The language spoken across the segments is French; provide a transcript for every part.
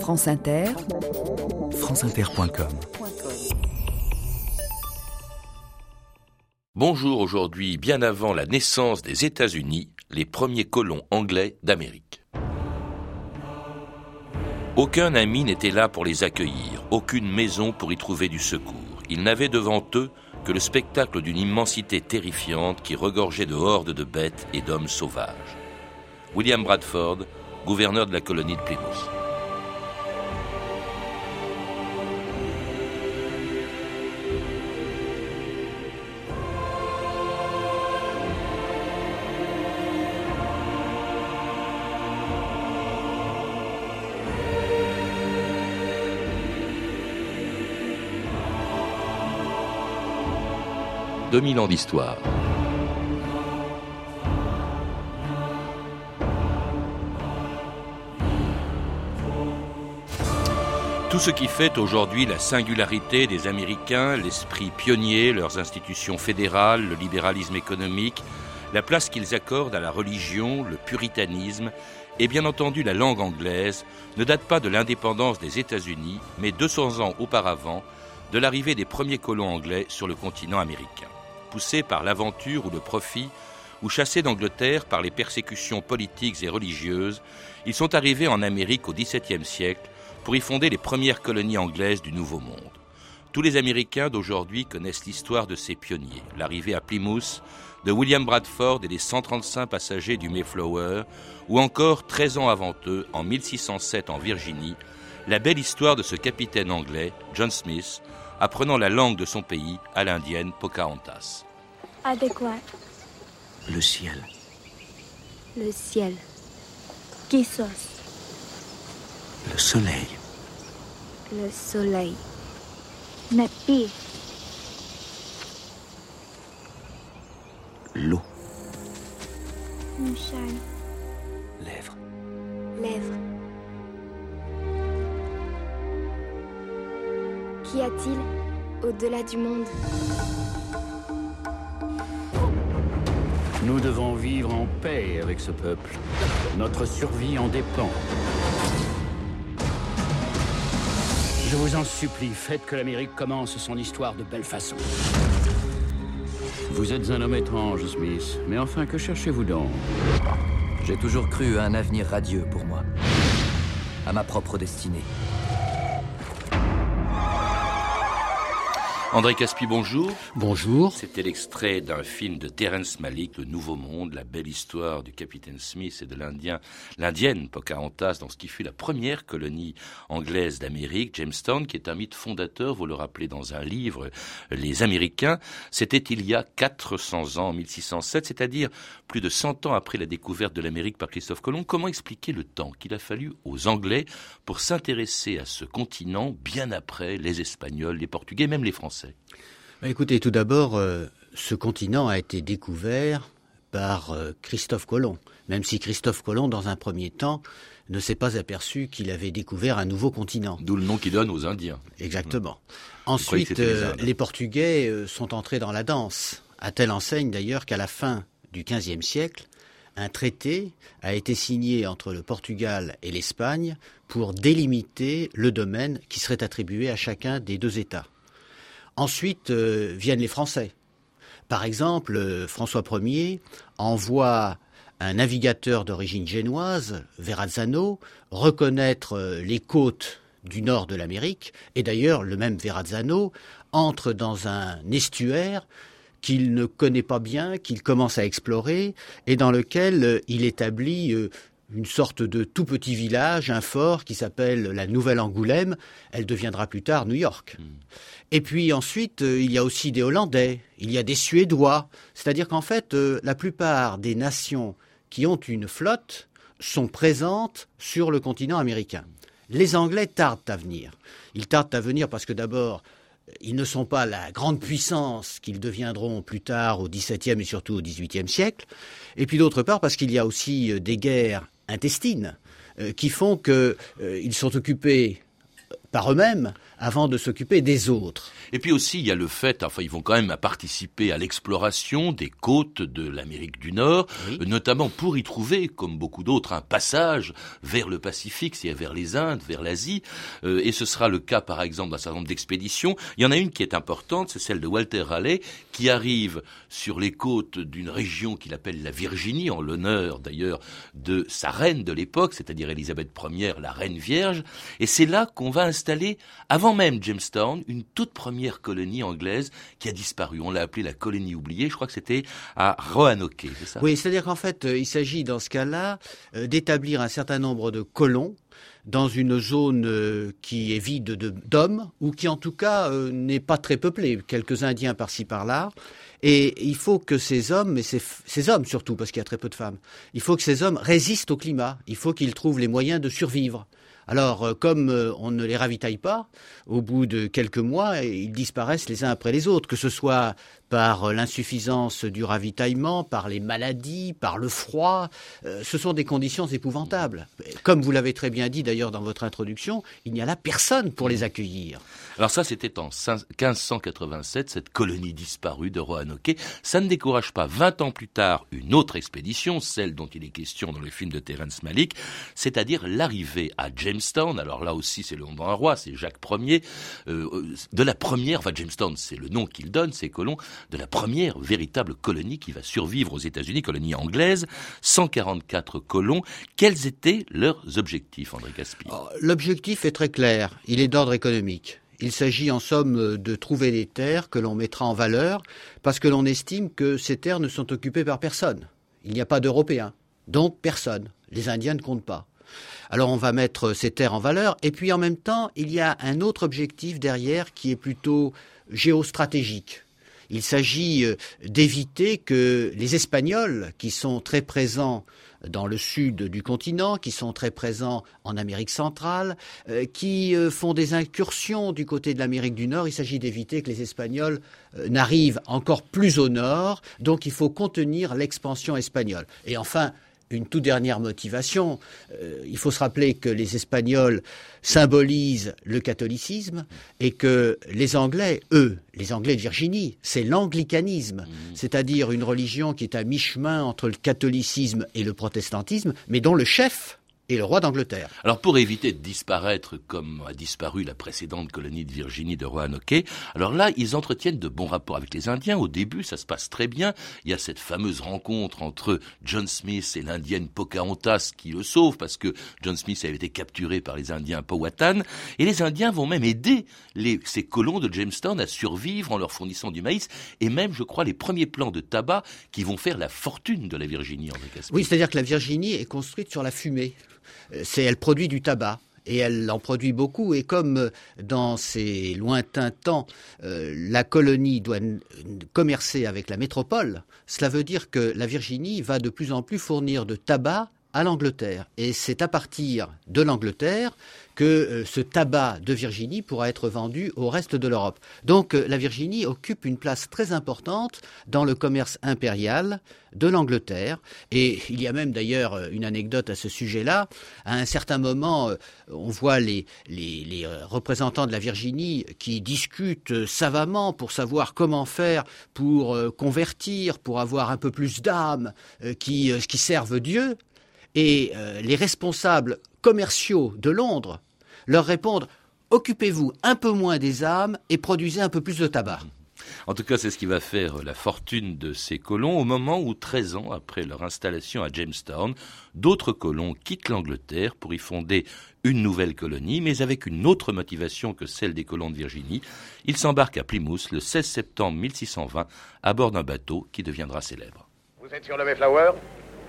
France Inter, franceinter.com Bonjour aujourd'hui, bien avant la naissance des États-Unis, les premiers colons anglais d'Amérique. Aucun ami n'était là pour les accueillir, aucune maison pour y trouver du secours. Ils n'avaient devant eux que le spectacle d'une immensité terrifiante qui regorgeait de hordes de bêtes et d'hommes sauvages. William Bradford, gouverneur de la colonie de Plymouth. 2000 ans d'histoire. Tout ce qui fait aujourd'hui la singularité des Américains, l'esprit pionnier, leurs institutions fédérales, le libéralisme économique, la place qu'ils accordent à la religion, le puritanisme et bien entendu la langue anglaise ne date pas de l'indépendance des États-Unis, mais 200 ans auparavant de l'arrivée des premiers colons anglais sur le continent américain poussés par l'aventure ou le profit, ou chassés d'Angleterre par les persécutions politiques et religieuses, ils sont arrivés en Amérique au XVIIe siècle pour y fonder les premières colonies anglaises du Nouveau Monde. Tous les Américains d'aujourd'hui connaissent l'histoire de ces pionniers, l'arrivée à Plymouth de William Bradford et des 135 passagers du Mayflower, ou encore, 13 ans avant eux, en 1607 en Virginie, la belle histoire de ce capitaine anglais, John Smith, apprenant la langue de son pays à l'indienne Pocahontas adéquat. Le ciel. Le ciel. Kisos. Le soleil. Le soleil. Nepi. L'eau. Lèvres. Lèvres. Qu'y a-t-il au-delà du monde Nous devons vivre en paix avec ce peuple. Notre survie en dépend. Je vous en supplie, faites que l'Amérique commence son histoire de belle façon. Vous êtes un homme étrange, Smith. Mais enfin, que cherchez-vous donc? J'ai toujours cru à un avenir radieux pour moi. À ma propre destinée. André Caspi, bonjour. Bonjour. C'était l'extrait d'un film de Terence Malick, Le Nouveau Monde, la belle histoire du capitaine Smith et de l'Indien, l'Indienne Pocahontas dans ce qui fut la première colonie anglaise d'Amérique, Jamestown, qui est un mythe fondateur, vous le rappelez dans un livre, Les Américains. C'était il y a 400 ans, en 1607, c'est-à-dire plus de 100 ans après la découverte de l'Amérique par Christophe Colomb. Comment expliquer le temps qu'il a fallu aux Anglais pour s'intéresser à ce continent bien après les Espagnols, les Portugais, même les Français? Bah, écoutez, tout d'abord, euh, ce continent a été découvert par euh, Christophe Colomb, même si Christophe Colomb, dans un premier temps, ne s'est pas aperçu qu'il avait découvert un nouveau continent. D'où le nom qu'il donne aux Indiens. Exactement. Ensuite, euh, les, Portugais sont entrés dans la danse, à telle enseigne d'ailleurs qu'à la fin du XVe siècle, un traité a été signé entre le Portugal et l'Espagne pour délimiter le domaine qui serait attribué à chacun des deux États. Ensuite euh, viennent les Français. Par exemple, euh, François Ier envoie un navigateur d'origine génoise, Verrazzano, reconnaître euh, les côtes du nord de l'Amérique, et d'ailleurs le même Verrazzano entre dans un estuaire qu'il ne connaît pas bien, qu'il commence à explorer, et dans lequel il établit une sorte de tout petit village, un fort qui s'appelle la Nouvelle Angoulême. Elle deviendra plus tard New York. Hmm. Et puis ensuite, euh, il y a aussi des Hollandais, il y a des Suédois. C'est-à-dire qu'en fait, euh, la plupart des nations qui ont une flotte sont présentes sur le continent américain. Les Anglais tardent à venir. Ils tardent à venir parce que d'abord, ils ne sont pas la grande puissance qu'ils deviendront plus tard au XVIIe et surtout au XVIIIe siècle. Et puis d'autre part parce qu'il y a aussi euh, des guerres intestines qui font qu'ils sont occupés par eux-mêmes avant de s'occuper des autres. Et puis aussi, il y a le fait, enfin, ils vont quand même participer à l'exploration des côtes de l'Amérique du Nord, notamment pour y trouver, comme beaucoup d'autres, un passage vers le Pacifique, c'est-à-dire vers les Indes, vers l'Asie. Euh, et ce sera le cas, par exemple, d'un certain nombre d'expéditions. Il y en a une qui est importante, c'est celle de Walter Raleigh, qui arrive sur les côtes d'une région qu'il appelle la Virginie, en l'honneur d'ailleurs de sa reine de l'époque, c'est-à-dire Élisabeth Ier, la reine vierge. Et c'est là qu'on va installer, avant même Jamestown, une toute première colonie anglaise qui a disparu. On l'a appelée la colonie oubliée. Je crois que c'était à Roanoke, c'est ça? Oui, c'est-à-dire qu'en fait, euh, il s'agit dans ce cas-là euh, d'établir un certain nombre de colons dans une zone euh, qui est vide d'hommes ou qui en tout cas n'est pas très peuplée, quelques Indiens par-ci par-là. Et il faut que ces hommes, et ces hommes surtout, parce qu'il y a très peu de femmes, il faut que ces hommes résistent au climat, il faut qu'ils trouvent les moyens de survivre. Alors, euh, comme euh, on ne les ravitaille pas, au bout de quelques mois, ils disparaissent les uns après les autres, que ce soit par l'insuffisance du ravitaillement, par les maladies, par le froid. Euh, ce sont des conditions épouvantables. Comme vous l'avez très bien dit d'ailleurs dans votre introduction, il n'y a là personne pour les accueillir. Alors ça, c'était en 1587, cette colonie disparue de Roanoke. Ça ne décourage pas 20 ans plus tard une autre expédition, celle dont il est question dans le film de Terence Malick, c'est-à-dire l'arrivée à Jamestown. Alors là aussi, c'est le nom d'un roi, c'est Jacques Ier. Euh, de la première, enfin Jamestown, c'est le nom qu'il donne, ces colons, de la première véritable colonie qui va survivre aux États-Unis, colonie anglaise, 144 colons. Quels étaient leurs objectifs, André Caspi oh, L'objectif est très clair, il est d'ordre économique. Il s'agit en somme de trouver des terres que l'on mettra en valeur parce que l'on estime que ces terres ne sont occupées par personne. Il n'y a pas d'Européens, donc personne. Les Indiens ne comptent pas. Alors on va mettre ces terres en valeur et puis en même temps il y a un autre objectif derrière qui est plutôt géostratégique. Il s'agit euh, d'éviter que les Espagnols, qui sont très présents dans le sud du continent, qui sont très présents en Amérique centrale, euh, qui euh, font des incursions du côté de l'Amérique du Nord. Il s'agit d'éviter que les Espagnols n'arrivent encore plus au nord, donc il faut contenir l'expansion espagnole. Et enfin, une toute dernière motivation. Euh, il faut se rappeler que les Espagnols symbolisent le catholicisme et que les Anglais, eux, les Anglais de Virginie, c'est l'anglicanisme, mmh. c'est-à-dire une religion qui est à mi-chemin entre le catholicisme et le protestantisme, mais dont le chef, et le roi d'Angleterre. Alors pour éviter de disparaître comme a disparu la précédente colonie de Virginie de Roanoke, alors là ils entretiennent de bons rapports avec les Indiens. Au début ça se passe très bien. Il y a cette fameuse rencontre entre John Smith et l'indienne Pocahontas qui le sauve parce que John Smith avait été capturé par les Indiens Powhatan et les Indiens vont même aider les, ces colons de Jamestown à survivre en leur fournissant du maïs et même je crois les premiers plants de tabac qui vont faire la fortune de la Virginie. André oui, c'est-à-dire que la Virginie est construite sur la fumée. Euh, c'est elle produit du tabac et elle en produit beaucoup. Et comme euh, dans ces lointains temps, euh, la colonie doit commercer avec la métropole, cela veut dire que la Virginie va de plus en plus fournir de tabac à l'Angleterre. Et c'est à partir de l'Angleterre que euh, ce tabac de Virginie pourra être vendu au reste de l'Europe. Donc euh, la Virginie occupe une place très importante dans le commerce impérial de l'Angleterre. Et il y a même d'ailleurs euh, une anecdote à ce sujet-là. À un certain moment, on voit les, représentants de la Virginie qui discutent savamment pour savoir comment faire pour convertir, pour avoir un peu plus d'âmes qui, qui servent Dieu. Et les responsables commerciaux de Londres leur répondre occupez-vous un peu moins des âmes et produisez un peu plus de tabac. En tout cas, c'est ce qui va faire la fortune de ces colons au moment où, 13 ans après leur installation à Jamestown, d'autres colons quittent l'Angleterre pour y fonder une nouvelle colonie, mais avec une autre motivation que celle des colons de Virginie. Ils s'embarquent à Plymouth le 16 septembre 1620 à bord d'un bateau qui deviendra célèbre. Vous êtes sur le Mayflower?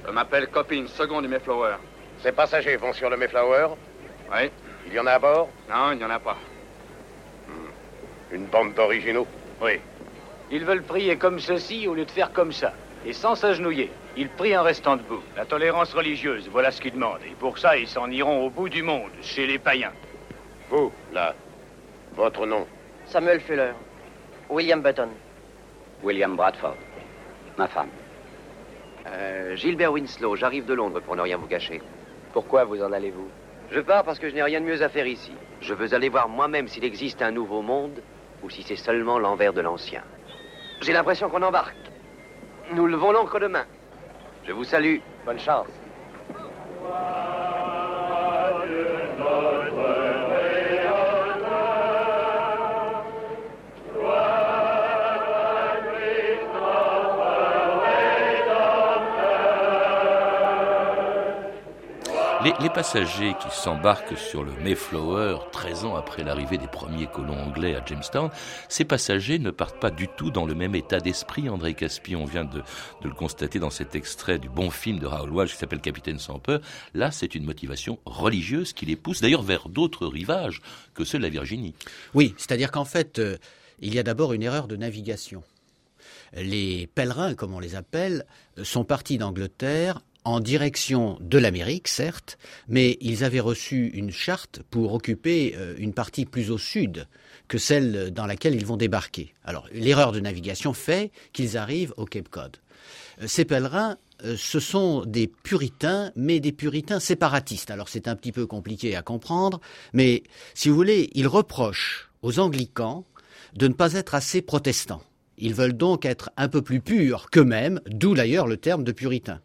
Je m'appelle Copping, second du Mayflower. Ces passagers vont sur le Mayflower Oui. Il y en a à bord Non, il n'y en a pas. Hmm. Une bande d'originaux Oui. Ils veulent prier comme ceci au lieu de faire comme ça. Et sans s'agenouiller. Ils prient en restant debout. La tolérance religieuse, voilà ce qu'ils demandent. Et pour ça, ils s'en iront au bout du monde, chez les païens. Vous, là, votre nom Samuel Fuller. William Button. William Bradford. Ma femme. Euh, Gilbert Winslow, j'arrive de Londres pour ne rien vous cacher. Pourquoi vous en allez-vous? Je pars parce que je n'ai rien de mieux à faire ici. Je veux aller voir moi-même s'il existe un nouveau monde ou si c'est seulement l'envers de l'ancien. J'ai l'impression qu'on embarque. Nous levons l'ancre demain. Je vous salue. Bonne chance. Les, passagers qui s'embarquent sur le Mayflower 13 ans après l'arrivée des premiers colons anglais à Jamestown, ces passagers ne partent pas du tout dans le même état d'esprit. André Caspi, on vient de, le constater dans cet extrait du bon film de Raoul Walsh qui s'appelle Capitaine sans peur. Là, c'est une motivation religieuse qui les pousse d'ailleurs vers d'autres rivages que ceux de la Virginie. Oui, c'est-à-dire qu'en fait, euh, il y a d'abord une erreur de navigation. Les pèlerins, comme on les appelle, sont partis d'Angleterre en direction de l'Amérique, certes, mais ils avaient reçu une charte pour occuper euh, une partie plus au sud que celle dans laquelle ils vont débarquer. Alors, l'erreur de navigation fait qu'ils arrivent au Cape Cod. Euh, ces pèlerins, euh, ce sont des puritains, mais des puritains séparatistes. Alors, c'est un petit peu compliqué à comprendre, mais si vous voulez, ils reprochent aux anglicans de ne pas être assez protestants. Ils veulent donc être un peu plus purs qu'eux-mêmes, d'où d'ailleurs le terme de puritain.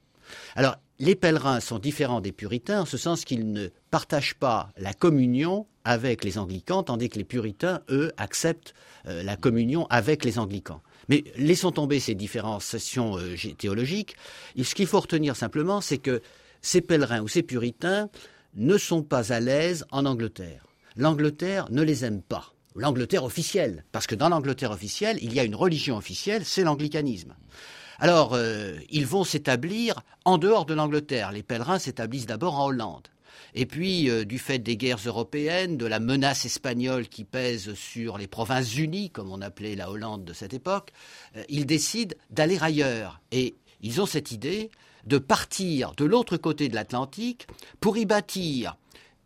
Alors, les pèlerins sont différents des puritains en ce sens qu'ils ne partagent pas la communion avec les anglicans, tandis que les puritains, eux, acceptent euh, la communion avec les anglicans. Mais laissons tomber ces différenciations euh, théologiques. ce qu'il faut retenir simplement, c'est que ces pèlerins ou ces puritains ne sont pas à l'aise en Angleterre. L'Angleterre ne les aime pas. L'Angleterre officielle, parce que dans l'Angleterre officielle, il y a une religion officielle, c'est l'anglicanisme. Alors, euh, ils vont s'établir en dehors de l'Angleterre. Les pèlerins s'établissent d'abord en Hollande. Et puis, euh, du fait des guerres européennes, de la menace espagnole qui pèse sur les provinces unies, comme on appelait la Hollande de cette époque, euh, ils décident d'aller ailleurs. Et ils ont cette idée de partir de l'autre côté de l'Atlantique pour y bâtir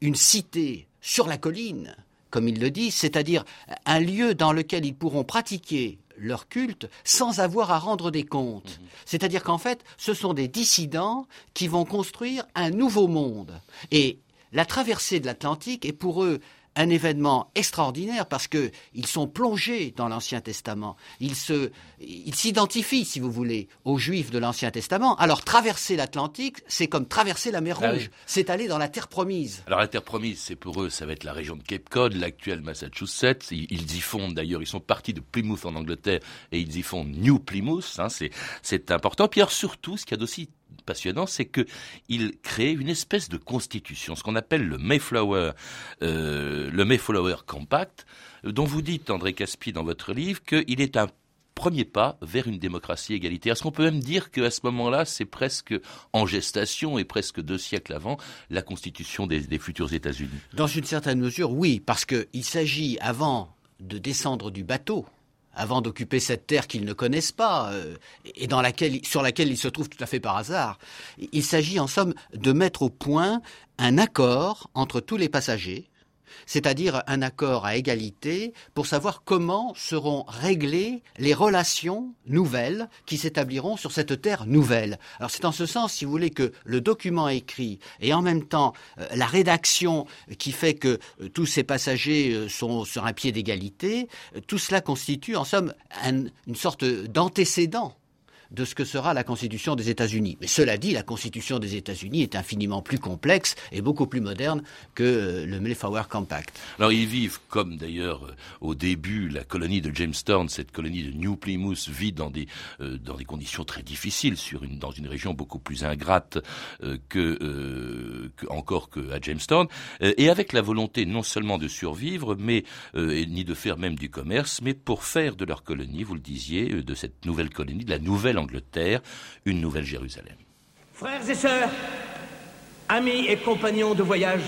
une cité sur la colline, comme ils le disent, c'est-à-dire un lieu dans lequel ils pourront pratiquer leur culte sans avoir à rendre des comptes. Mhm. C'est-à-dire qu'en fait, ce sont des dissidents qui vont construire un nouveau monde. Et la traversée de l'Atlantique est pour eux un événement extraordinaire parce qu'ils sont plongés dans l'Ancien Testament. Ils s'identifient, si vous voulez, aux Juifs de l'Ancien Testament. Alors traverser l'Atlantique, c'est comme traverser la mer ah Rouge. C'est aller dans la terre promise. Alors la terre promise, c'est pour eux, ça va être la région de Cape Cod, l'actuel Massachusetts. Ils, y font d'ailleurs, ils sont partis de Plymouth en Angleterre et ils y font New Plymouth. Hein, c'est important. Puis surtout, ce qu'il y a d'aussi passionnant, c'est qu'il crée une espèce de constitution, ce qu'on appelle le Mayflower, euh, le Mayflower Compact, dont vous dites, André Caspi, dans votre livre, qu'il est un premier pas vers une démocratie égalitaire. Est-ce qu'on peut même dire qu'à ce moment-là, c'est presque en gestation et presque deux siècles avant la constitution des, des futurs États-Unis? Dans une certaine mesure, oui, parce qu'il s'agit, avant de descendre du bateau, avant d'occuper cette terre qu'ils ne connaissent pas euh, et sur laquelle ils se trouvent tout à fait par hasard. Il s'agit en somme de mettre au point un accord entre tous les passagers c'est-à-dire un accord à égalité pour savoir comment seront réglées les relations nouvelles qui s'établiront sur cette terre nouvelle. Alors c'est en ce sens, si vous voulez, que le document écrit et en même temps euh, la rédaction qui fait que euh, tous ces passagers euh, sont sur un pied d'égalité, tout cela constitue en somme une sorte d'antécédent de ce que sera la Constitution des États-Unis. Mais cela dit, la Constitution des États-Unis est infiniment plus complexe et beaucoup plus moderne que euh, le Mayflower Compact. Alors ils vivent, comme d'ailleurs euh, au début la colonie de Jamestown, cette colonie de New Plymouth vit dans des euh, dans des conditions très difficiles sur une dans une région beaucoup plus ingrate que, encore que à Jamestown et avec la volonté non seulement de survivre, mais ni de faire même du commerce, mais pour faire de leur colonie, vous le disiez, de cette nouvelle colonie, de la nouvelle Angleterre, une nouvelle Jérusalem. Frères et sœurs, amis et compagnons de voyage,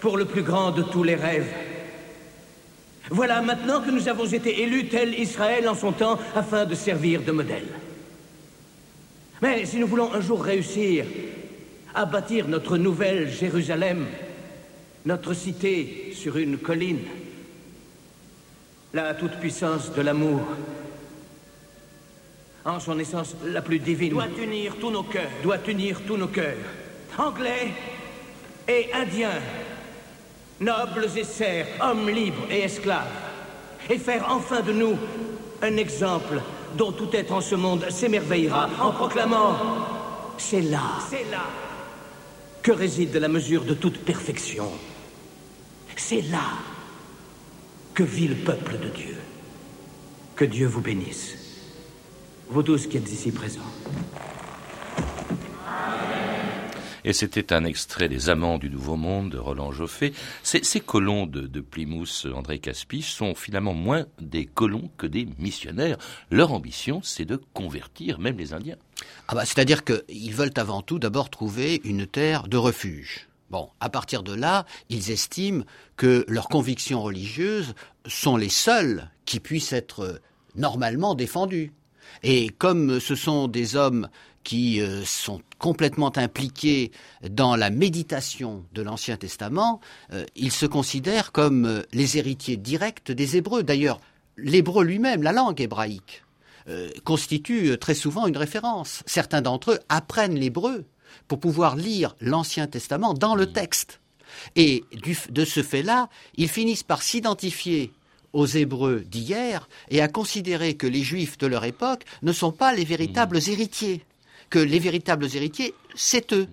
pour le plus grand de tous les rêves. Voilà maintenant que nous avons été élus tel Israël en son temps afin de servir de modèle. Mais si nous voulons un jour réussir à bâtir notre nouvelle Jérusalem, notre cité sur une colline, la toute-puissance de l'amour en son essence la plus divine, doit unir tous nos cœurs, doit unir tous nos cœurs, anglais et indiens, nobles et serfs, hommes libres et esclaves, et faire enfin de nous un exemple dont tout être en ce monde s'émerveillera en proclamant C'est là, c'est là que réside la mesure de toute perfection. C'est là que vit le peuple de Dieu. Que Dieu vous bénisse. Vous tous qui êtes ici présents. Et c'était un extrait des Amants du Nouveau Monde de Roland Joffé. Ces, colons de, Plymouth, André Caspi, sont finalement moins des colons que des missionnaires. Leur ambition, c'est de convertir même les Indiens. Ah bah, C'est-à-dire qu'ils veulent avant tout d'abord trouver une terre de refuge. Bon, à partir de là, ils estiment que leurs convictions religieuses sont les seules qui puissent être normalement défendues. Et comme ce sont des hommes qui euh, sont complètement impliqués dans la méditation de l'Ancien Testament, euh, ils se considèrent comme euh, les héritiers directs des Hébreux. D'ailleurs, l'hébreu lui-même, la langue hébraïque, constitue très souvent une référence. Certains d'entre eux apprennent l'hébreu pour pouvoir lire l'Ancien Testament dans le texte. Et de ce fait-là, ils finissent par s'identifier aux Hébreux d'hier et à considérer que les Juifs de leur époque ne sont pas les véritables héritiers que les véritables héritiers, c'est eux.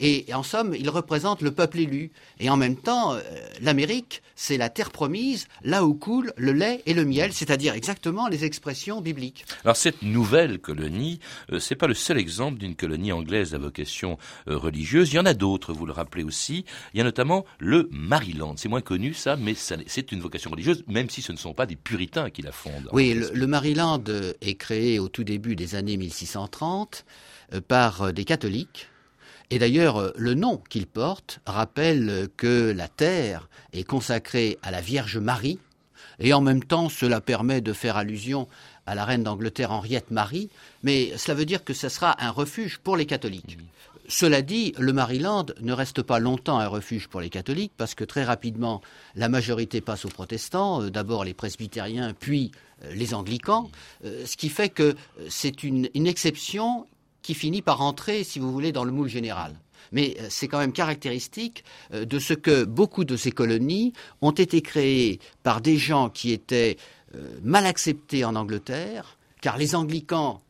Et en somme, ils représentent le peuple élu. Et en même temps, euh, l'Amérique, c'est la terre promise, là où coule le lait et le miel, c'est-à-dire exactement les expressions bibliques. Alors cette nouvelle colonie, ce euh, c'est pas le seul exemple d'une colonie anglaise à vocation euh, religieuse. Il y en a d'autres, vous le rappelez aussi. Il y a notamment le Maryland. C'est moins connu ça, mais c'est une vocation religieuse, même si ce ne sont pas des puritains qui la fondent. Oui, le Maryland est créé au tout début des années 1630 par des catholiques et d'ailleurs, euh, le nom qu'il porte rappelle que la terre est consacrée à la Vierge Marie, et en même temps, cela permet de faire allusion à la reine d'Angleterre Henriette Marie, mais cela veut dire que ce sera un refuge pour les catholiques. Cela dit, le Maryland ne reste pas longtemps un refuge pour les catholiques parce que très rapidement, la majorité passe aux protestants, euh, d'abord les presbytériens, puis euh, les anglicans, ce qui fait que c'est une, une exception qui finit par entrer, si vous voulez, dans le moule général. Mais euh, c'est quand même caractéristique euh, de ce que beaucoup de ces colonies ont été créées par des gens qui étaient euh, mal acceptés en Angleterre, car les anglicans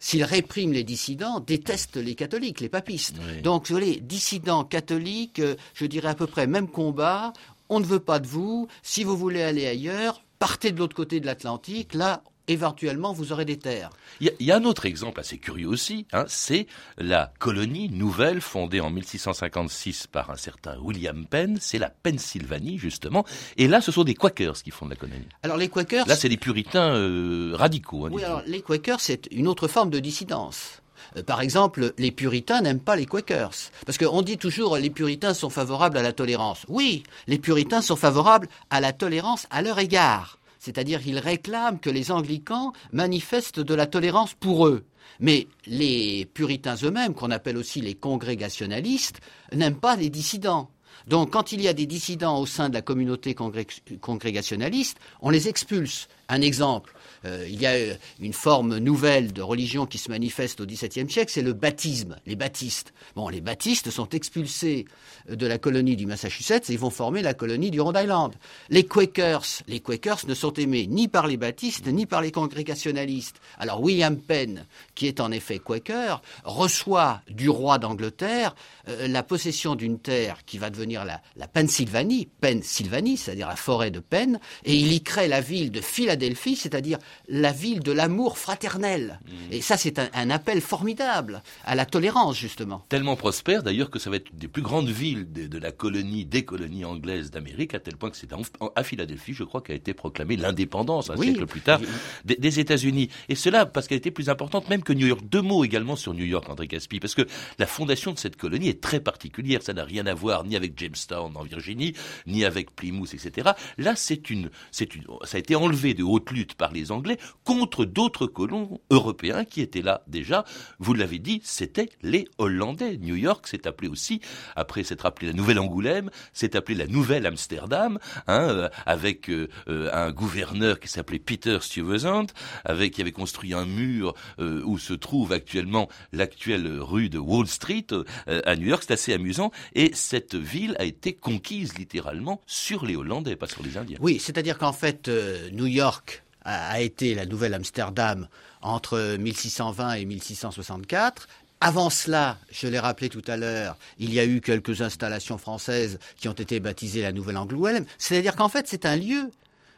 s'ils répriment les dissidents, détestent les catholiques, les papistes. Donc, vous voyez, dissidents catholiques, je dirais à peu près même combat, on ne veut pas de vous, si vous voulez aller ailleurs, partez de l'autre côté de l'Atlantique, là, éventuellement vous aurez des terres. Il y, a un autre exemple assez curieux aussi, hein, c'est la colonie nouvelle fondée en 1656 par un certain William Penn, c'est la Pennsylvanie justement, et là ce sont des Quakers qui fondent la colonie. Alors les Quakers... Là c'est des puritains euh, radicaux. Hein, oui, alors les Quakers c'est une autre forme de dissidence. Euh, par exemple, les puritains n'aiment pas les Quakers. Parce qu'on dit toujours les puritains sont favorables à la tolérance. Oui, les puritains sont favorables à la tolérance à leur égard c'est-à-dire qu'ils réclament que les anglicans manifestent de la tolérance pour eux. Mais les puritains eux-mêmes, qu'on appelle aussi les congrégationalistes, n'aiment pas les dissidents. Donc quand il y a des dissidents au sein de la communauté congrégationaliste, on les expulse. Un exemple, il y a euh, une forme nouvelle de religion qui se manifeste au XVIIe siècle, c'est le baptisme, les baptistes. Bon, les baptistes sont expulsés de la colonie du Massachusetts et ils vont former la colonie du Rhode Island. Les Quakers, les Quakers ne sont aimés ni par les baptistes ni par les congrégationalistes. Alors William Penn, qui est en effet Quaker, reçoit du roi d'Angleterre euh, la possession d'une terre qui va devenir la, la Pennsylvanie, Pennsylvanie, c'est-à-dire la forêt de Penn, et il y crée la ville de Philadelphie, c'est-à-dire la ville de l'amour fraternel. Mmh. Et ça, c'est un, appel formidable à la tolérance, justement. Tellement prospère, d'ailleurs, que ça va être une des plus grandes villes de, la colonie, des colonies anglaises d'Amérique, à tel point que c'est à Philadelphie, je crois, qu'a été proclamée l'indépendance, un siècle plus tard, des, États-Unis. Et cela parce qu'elle était plus importante même que New York. Deux mots également sur New York, André Caspi, parce que la fondation de cette colonie est très particulière. Ça n'a rien à voir ni avec Jamestown en Virginie, ni avec Plymouth, etc. Là, c'est une, c'est une, ça a été enlevé de haute lutte par les Anglais contre d'autres colons européens qui étaient là déjà. Vous l'avez dit, c'était les Hollandais. New York s'est appelé aussi, après s'être appelé la Nouvelle Angoulême, s'est appelé la Nouvelle Amsterdam, hein, euh, avec euh, euh, un gouverneur qui s'appelait Peter Stuyvesant, avec qui avait construit un mur où se trouve actuellement l'actuelle rue de Wall Street à New York. C'est assez amusant. Et cette ville a été conquise littéralement sur les Hollandais, pas sur les Indiens. Oui, c'est-à-dire qu'en fait, New York a été la Nouvelle Amsterdam entre 1620 et 1664 avant cela, je l'ai rappelé tout à l'heure, il y a eu quelques installations françaises qui ont été baptisées la Nouvelle Angoulême. C'est-à-dire qu'en fait, c'est un lieu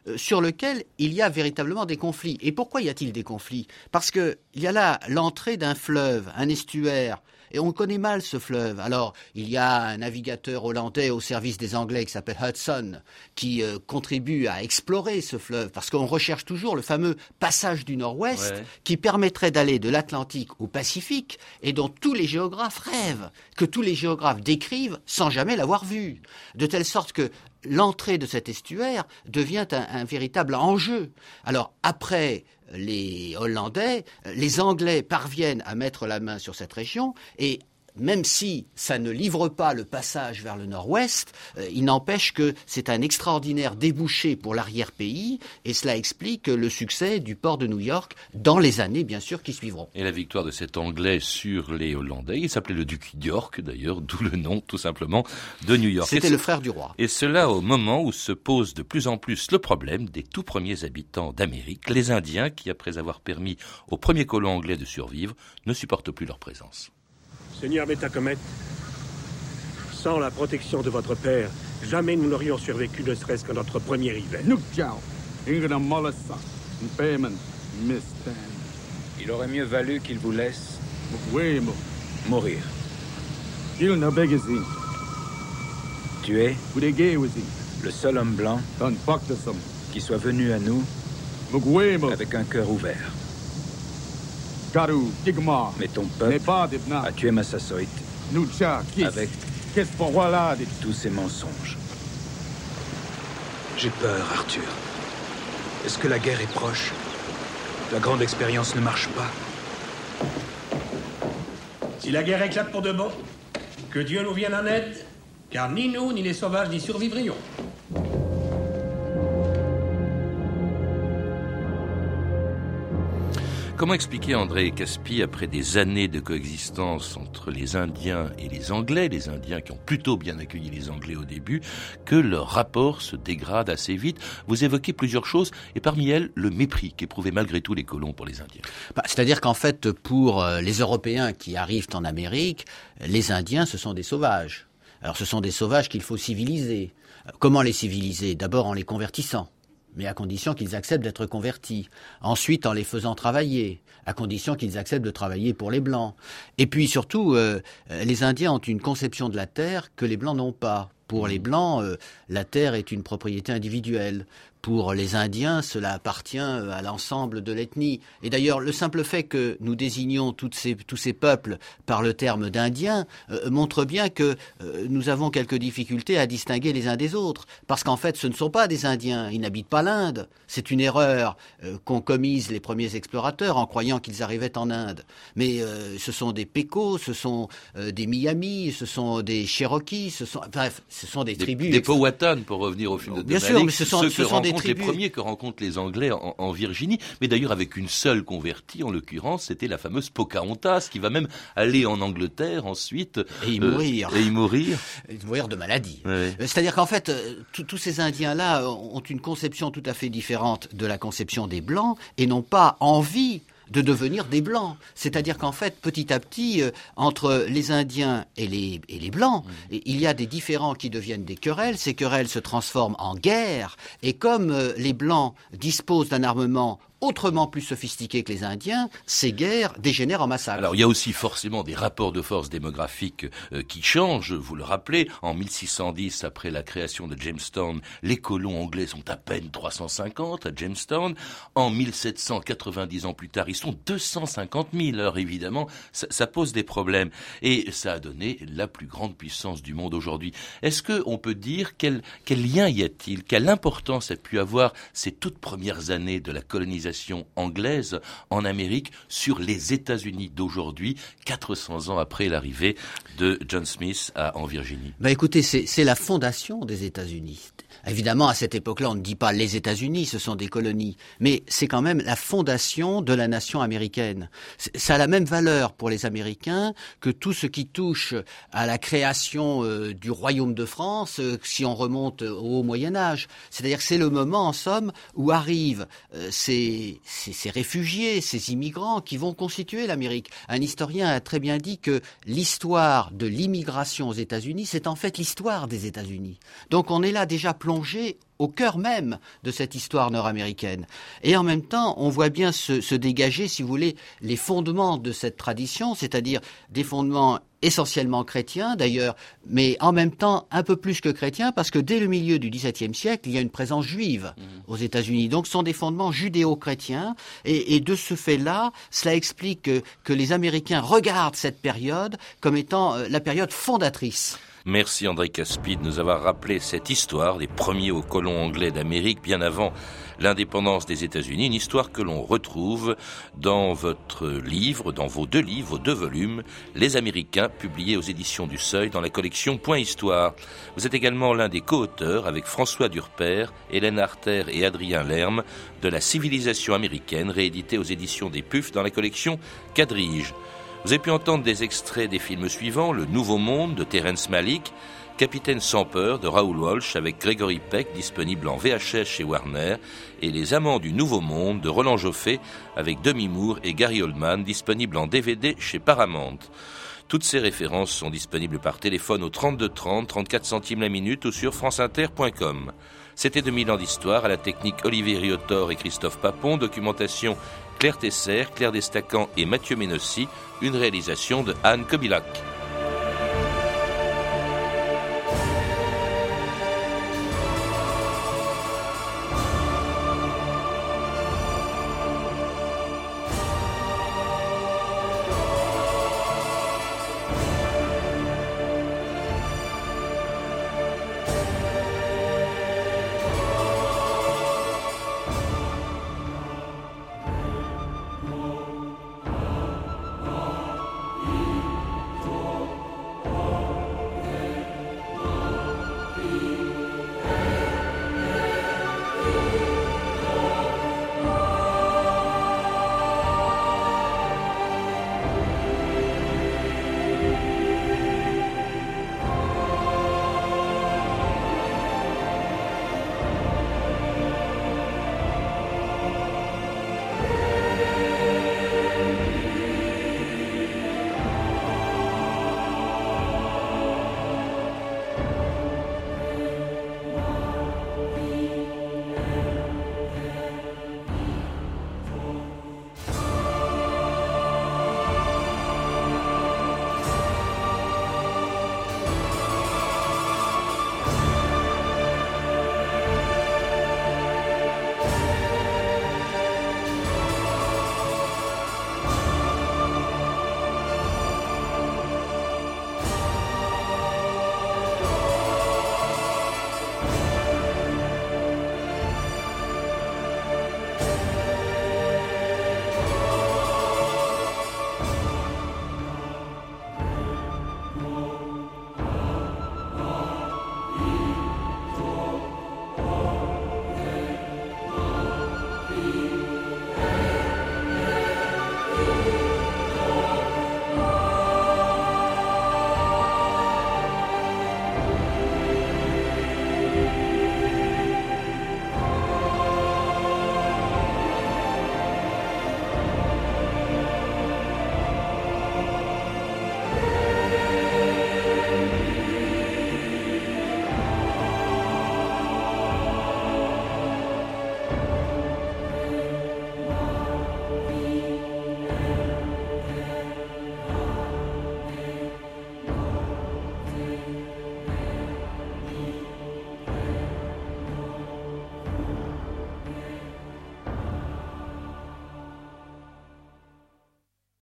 euh, sur lequel il y a véritablement des conflits. Et pourquoi y a-t-il des conflits? Parce qu'il y a là l'entrée d'un fleuve, un estuaire, et on connaît mal ce fleuve. Alors, il y a un navigateur hollandais au service des Anglais qui s'appelle Hudson, qui euh, contribue à explorer ce fleuve, parce qu'on recherche toujours le fameux passage du Nord-Ouest qui permettrait d'aller de l'Atlantique au Pacifique, et dont tous les géographes rêvent, que tous les géographes décrivent sans jamais l'avoir vu. De telle sorte que l'entrée de cet estuaire devient un, véritable enjeu. Alors après les Hollandais, les Anglais parviennent à mettre la main sur cette région et même si ça ne livre pas le passage vers le nord-ouest, euh, il n'empêche que c'est un extraordinaire débouché pour l'arrière-pays, et cela explique le succès du port de New York dans les années, bien sûr, qui suivront. Et la victoire de cet Anglais sur les Hollandais, il s'appelait le duc d'York, d'ailleurs, d'où le nom, tout simplement, de New York. C'était le frère du roi. Et cela au moment où se pose de plus en plus le problème des tout premiers habitants d'Amérique, les Indiens, qui, après avoir permis aux premiers colons anglais de survivre, ne supportent plus leur présence. Seigneur Metacomet, sans la protection de votre père, jamais nous n'aurions survécu ne serait-ce que notre premier hiver. Il aurait mieux valu qu'il vous laisse mourir. Tu es le seul homme blanc qui soit venu à nous avec un cœur ouvert. Mais ton peuple a tué Massasoit avec tous ces mensonges. J'ai peur, Arthur. Est-ce que la guerre est proche? La grande expérience ne marche pas Si la guerre éclate pour de bon, que Dieu nous vienne en aide, car ni nous, ni les sauvages n'y survivrions. Comment expliquer, André Caspi, après des années de coexistence entre les Indiens et les Anglais, les Indiens qui ont plutôt bien accueilli les Anglais au début, que leur rapport se dégrade assez vite? Vous évoquez plusieurs choses, et parmi elles, le mépris qu'éprouvaient malgré tout les colons pour les Indiens. Bah, c'est-à-dire qu'en fait, pour euh, les Européens qui arrivent en Amérique, les Indiens, ce sont des sauvages. Alors ce sont des sauvages qu'il faut civiliser. Comment les civiliser? D'abord en les convertissant mais à condition qu'ils acceptent d'être convertis. Ensuite, en les faisant travailler, à condition qu'ils acceptent de travailler pour les Blancs. Et puis surtout, euh, les Indiens ont une conception de la terre que les Blancs n'ont pas. Pour les Blancs, euh, la terre est une propriété individuelle. Pour les Indiens, cela appartient euh, à l'ensemble de l'ethnie. Et d'ailleurs, le simple fait que nous désignons tous ces peuples par le terme d'Indiens euh, montre bien que nous avons quelques difficultés à distinguer les uns des autres. Parce qu'en fait, ce ne sont pas des Indiens, ils n'habitent pas l'Inde. C'est une erreur qu'ont commise les premiers explorateurs en croyant qu'ils arrivaient en Inde. Mais ce sont des Pecos, ce sont des Miami, ce sont des Cherokees, ce sont, bref, ce sont des, tribus. Des Powhatan, pour revenir au film de Bien sûr, mais ce sont, ce sont des les premiers que rencontrent les Anglais en, Virginie, mais d'ailleurs avec une seule convertie, en l'occurrence, c'était la fameuse Pocahontas, qui va même aller en Angleterre ensuite. Et y mourir. Euh, et y mourir. Et mourir de maladie. Euh, c'est-à-dire qu'en fait, euh, tous ces Indiens-là ont une conception tout à fait différente de la conception des Blancs et n'ont pas envie de devenir des blancs. C'est-à-dire qu'en fait, petit à petit, euh, entre les Indiens et les, et les blancs, mmh. il y a des différends qui deviennent des querelles. Ces querelles se transforment en guerre. Et comme euh, les blancs disposent d'un armement autrement plus sophistiqués que les Indiens, ces guerres dégénèrent en massacre. Alors il y a aussi forcément des rapports de force démographiques euh, qui changent. Vous le rappelez, en 1610, après la création de Jamestown, les colons anglais sont à peine 350 à Jamestown. En 1790 ans plus tard, ils sont 250 000. Alors évidemment, ça, ça pose des problèmes et ça a donné la plus grande puissance du monde aujourd'hui. Est-ce que on peut dire quel, quel lien y a-t-il, quelle importance a pu avoir ces toutes premières années de la colonisation anglaise en Amérique sur les États-Unis d'aujourd'hui, 400 ans après l'arrivée de John Smith en Virginie bah Écoutez, c'est la fondation des États-Unis. Évidemment, à cette époque-là, on ne dit pas les États-Unis, ce sont des colonies, mais c'est quand même la fondation de la nation américaine. Ça a la même valeur pour les Américains que tout ce qui touche à la création euh, du royaume de France, euh, si on remonte au Moyen Âge. C'est-à-dire que c'est le moment, en somme, où arrivent euh, ces, ces, ces réfugiés, ces immigrants qui vont constituer l'Amérique. Un historien a très bien dit que l'histoire de l'immigration aux États-Unis, c'est en fait l'histoire des États-Unis. Donc on est là déjà au cœur même de cette histoire nord-américaine. Et en même temps, on voit bien se, se, dégager, si vous voulez, les fondements de cette tradition, c'est-à-dire des fondements essentiellement chrétiens d'ailleurs, mais en même temps un peu plus que chrétiens, parce que dès le milieu du XVIIe siècle, il y a une présence juive mmh. aux États-Unis. Donc ce sont des fondements judéo-chrétiens, et, et, de ce fait-là, cela explique que, que les Américains regardent cette période comme étant euh, la période fondatrice. Merci André Caspi de nous avoir rappelé cette histoire des premiers aux colons anglais d'Amérique bien avant l'indépendance des États-Unis, une histoire que l'on retrouve dans votre livre, dans vos deux livres, vos deux volumes, Les Américains, publiés aux éditions du Seuil dans la collection Point Histoire. Vous êtes également l'un des co-auteurs avec François Durper, Hélène Arter et Adrien Lerme de La civilisation américaine, réédité aux éditions des Pufs dans la collection Quadrige. Vous avez pu entendre des extraits des films suivants Le Nouveau Monde de Terence Malick, Capitaine sans peur de Raoul Walsh avec Gregory Peck disponible en VHS chez Warner et Les Amants du Nouveau Monde de Roland Joffé avec Demi Moore et Gary Oldman disponible en DVD chez Paramount. Toutes ces références sont disponibles par téléphone au 32 30, 34 centimes la minute ou sur franceinter.com. C'était 2000 ans d'histoire à la technique Olivier Riotor et Christophe Papon, documentation Claire Tesser, Claire Destacan et Mathieu Ménossi, une réalisation de Anne Kobilac.